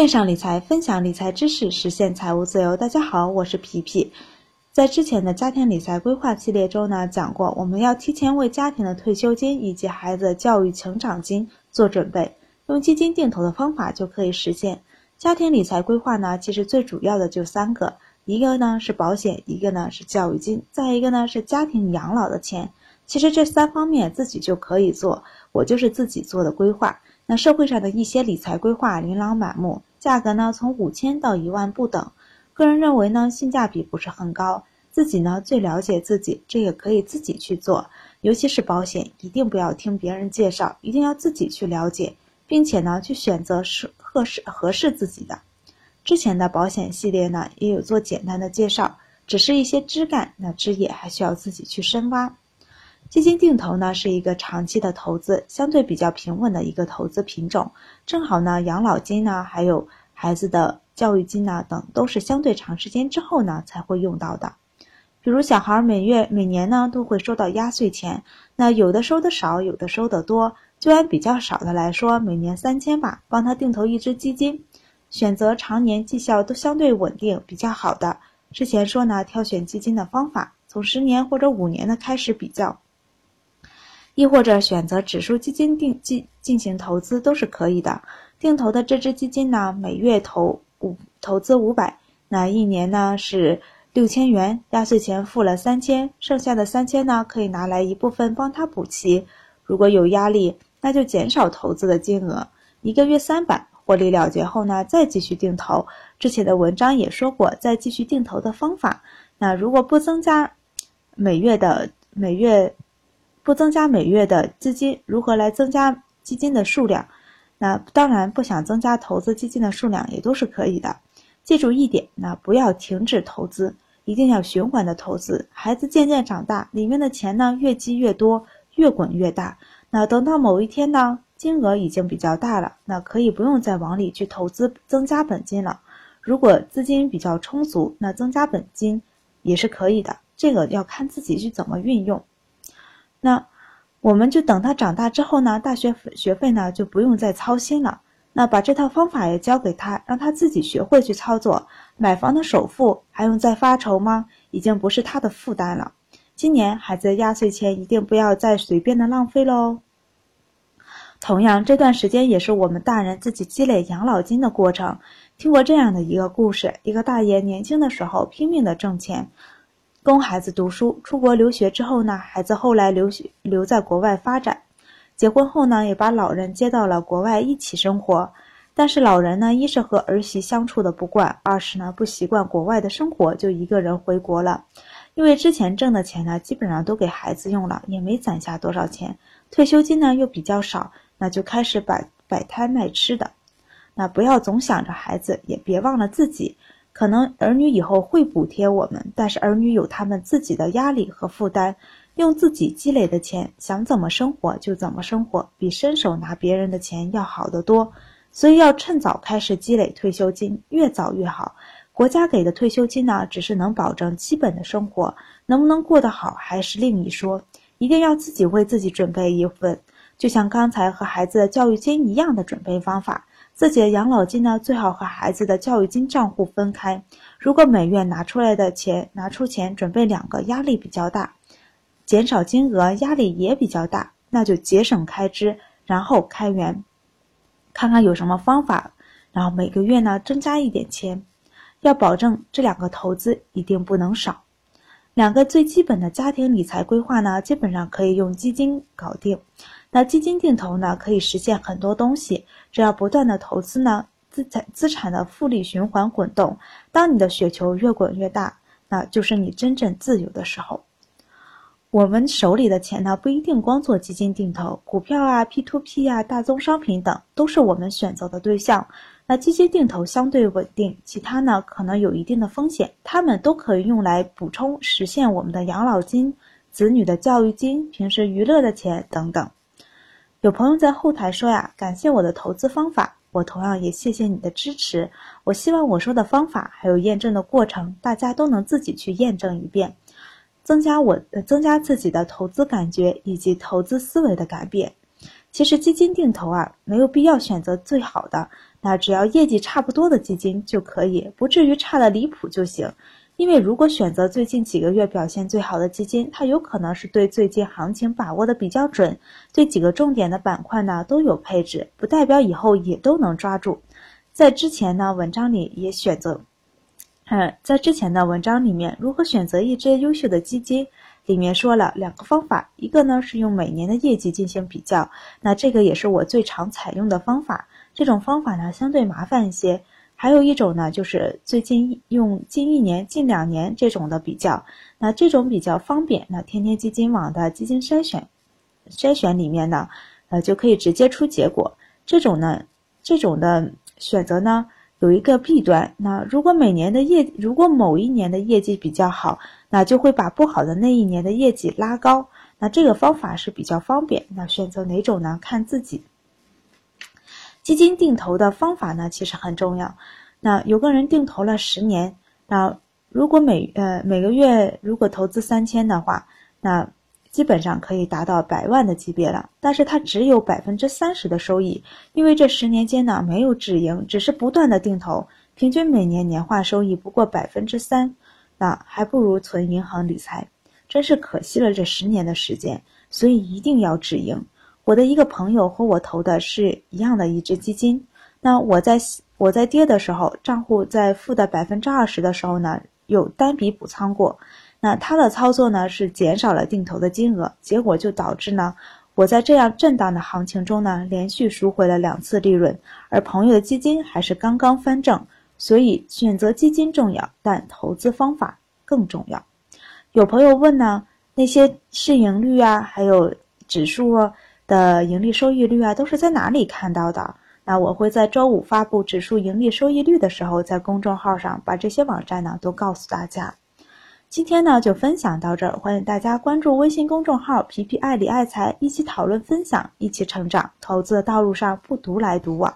线上理财，分享理财知识，实现财务自由。大家好，我是皮皮。在之前的家庭理财规划系列中呢，讲过我们要提前为家庭的退休金以及孩子的教育成长金做准备，用基金定投的方法就可以实现。家庭理财规划呢，其实最主要的就三个，一个呢是保险，一个呢是教育金，再一个呢是家庭养老的钱。其实这三方面自己就可以做，我就是自己做的规划。那社会上的一些理财规划琳琅满目，价格呢从五千到一万不等。个人认为呢性价比不是很高，自己呢最了解自己，这也可以自己去做。尤其是保险，一定不要听别人介绍，一定要自己去了解，并且呢去选择适合适合适自己的。之前的保险系列呢也有做简单的介绍，只是一些枝干，那枝叶还需要自己去深挖。基金定投呢是一个长期的投资，相对比较平稳的一个投资品种。正好呢，养老金呢，还有孩子的教育金呢等，都是相对长时间之后呢才会用到的。比如小孩每月每年呢都会收到压岁钱，那有的收的少，有的收的多。就按比较少的来说，每年三千吧，帮他定投一只基金，选择常年绩效都相对稳定、比较好的。之前说呢，挑选基金的方法，从十年或者五年的开始比较。亦或者选择指数基金定进进行投资都是可以的。定投的这支基金呢，每月投五投资五百，那一年呢是六千元，压岁钱付了三千，剩下的三千呢可以拿来一部分帮他补齐。如果有压力，那就减少投资的金额，一个月三百，获利了结后呢再继续定投。之前的文章也说过再继续定投的方法。那如果不增加每月的每月。不增加每月的资金，如何来增加基金的数量？那当然不想增加投资基金的数量也都是可以的。记住一点，那不要停止投资，一定要循环的投资。孩子渐渐长大，里面的钱呢越积越多，越滚越大。那等到某一天呢，金额已经比较大了，那可以不用再往里去投资增加本金了。如果资金比较充足，那增加本金也是可以的。这个要看自己去怎么运用。那我们就等他长大之后呢，大学学费呢就不用再操心了。那把这套方法也教给他，让他自己学会去操作。买房的首付还用再发愁吗？已经不是他的负担了。今年孩子的压岁钱一定不要再随便的浪费喽。同样，这段时间也是我们大人自己积累养老金的过程。听过这样的一个故事：一个大爷年轻的时候拼命的挣钱。供孩子读书，出国留学之后呢，孩子后来留学留在国外发展，结婚后呢，也把老人接到了国外一起生活。但是老人呢，一是和儿媳相处的不惯，二是呢不习惯国外的生活，就一个人回国了。因为之前挣的钱呢，基本上都给孩子用了，也没攒下多少钱，退休金呢又比较少，那就开始摆摆摊卖吃的。那不要总想着孩子，也别忘了自己。可能儿女以后会补贴我们，但是儿女有他们自己的压力和负担，用自己积累的钱想怎么生活就怎么生活，比伸手拿别人的钱要好得多。所以要趁早开始积累退休金，越早越好。国家给的退休金呢，只是能保证基本的生活，能不能过得好还是另一说。一定要自己为自己准备一份，就像刚才和孩子的教育金一样的准备方法。自己的养老金呢，最好和孩子的教育金账户分开。如果每月拿出来的钱拿出钱准备两个，压力比较大，减少金额压力也比较大，那就节省开支，然后开源，看看有什么方法，然后每个月呢增加一点钱，要保证这两个投资一定不能少。两个最基本的家庭理财规划呢，基本上可以用基金搞定。那基金定投呢，可以实现很多东西。只要不断的投资呢，资产资产的复利循环滚动。当你的雪球越滚越大，那就是你真正自由的时候。我们手里的钱呢，不一定光做基金定投，股票啊、P to P 啊、大宗商品等都是我们选择的对象。那基金定投相对稳定，其他呢可能有一定的风险，它们都可以用来补充实现我们的养老金、子女的教育金、平时娱乐的钱等等。有朋友在后台说呀，感谢我的投资方法，我同样也谢谢你的支持。我希望我说的方法还有验证的过程，大家都能自己去验证一遍，增加我增加自己的投资感觉以及投资思维的改变。其实基金定投啊，没有必要选择最好的，那只要业绩差不多的基金就可以，不至于差的离谱就行。因为如果选择最近几个月表现最好的基金，它有可能是对最近行情把握的比较准，对几个重点的板块呢都有配置，不代表以后也都能抓住。在之前呢文章里也选择，嗯，在之前的文章里面，如何选择一只优秀的基金？里面说了两个方法，一个呢是用每年的业绩进行比较，那这个也是我最常采用的方法。这种方法呢相对麻烦一些。还有一种呢就是最近用近一年、近两年这种的比较，那这种比较方便。那天天基金网的基金筛选筛选里面呢，呃就可以直接出结果。这种呢，这种的选择呢有一个弊端，那如果每年的业如果某一年的业绩比较好。那就会把不好的那一年的业绩拉高。那这个方法是比较方便。那选择哪种呢？看自己。基金定投的方法呢，其实很重要。那有个人定投了十年，那如果每呃每个月如果投资三千的话，那基本上可以达到百万的级别了。但是他只有百分之三十的收益，因为这十年间呢没有止盈，只是不断的定投，平均每年年化收益不过百分之三。那还不如存银行理财，真是可惜了这十年的时间。所以一定要止盈。我的一个朋友和我投的是一样的一只基金，那我在我在跌的时候，账户在负的百分之二十的时候呢，有单笔补仓过。那他的操作呢是减少了定投的金额，结果就导致呢，我在这样震荡的行情中呢，连续赎回了两次利润，而朋友的基金还是刚刚翻正。所以选择基金重要，但投资方法更重要。有朋友问呢，那些市盈率啊，还有指数的盈利收益率啊，都是在哪里看到的？那我会在周五发布指数盈利收益率的时候，在公众号上把这些网站呢都告诉大家。今天呢就分享到这儿，欢迎大家关注微信公众号“皮皮爱理爱财”，一起讨论分享，一起成长。投资的道路上不独来独往。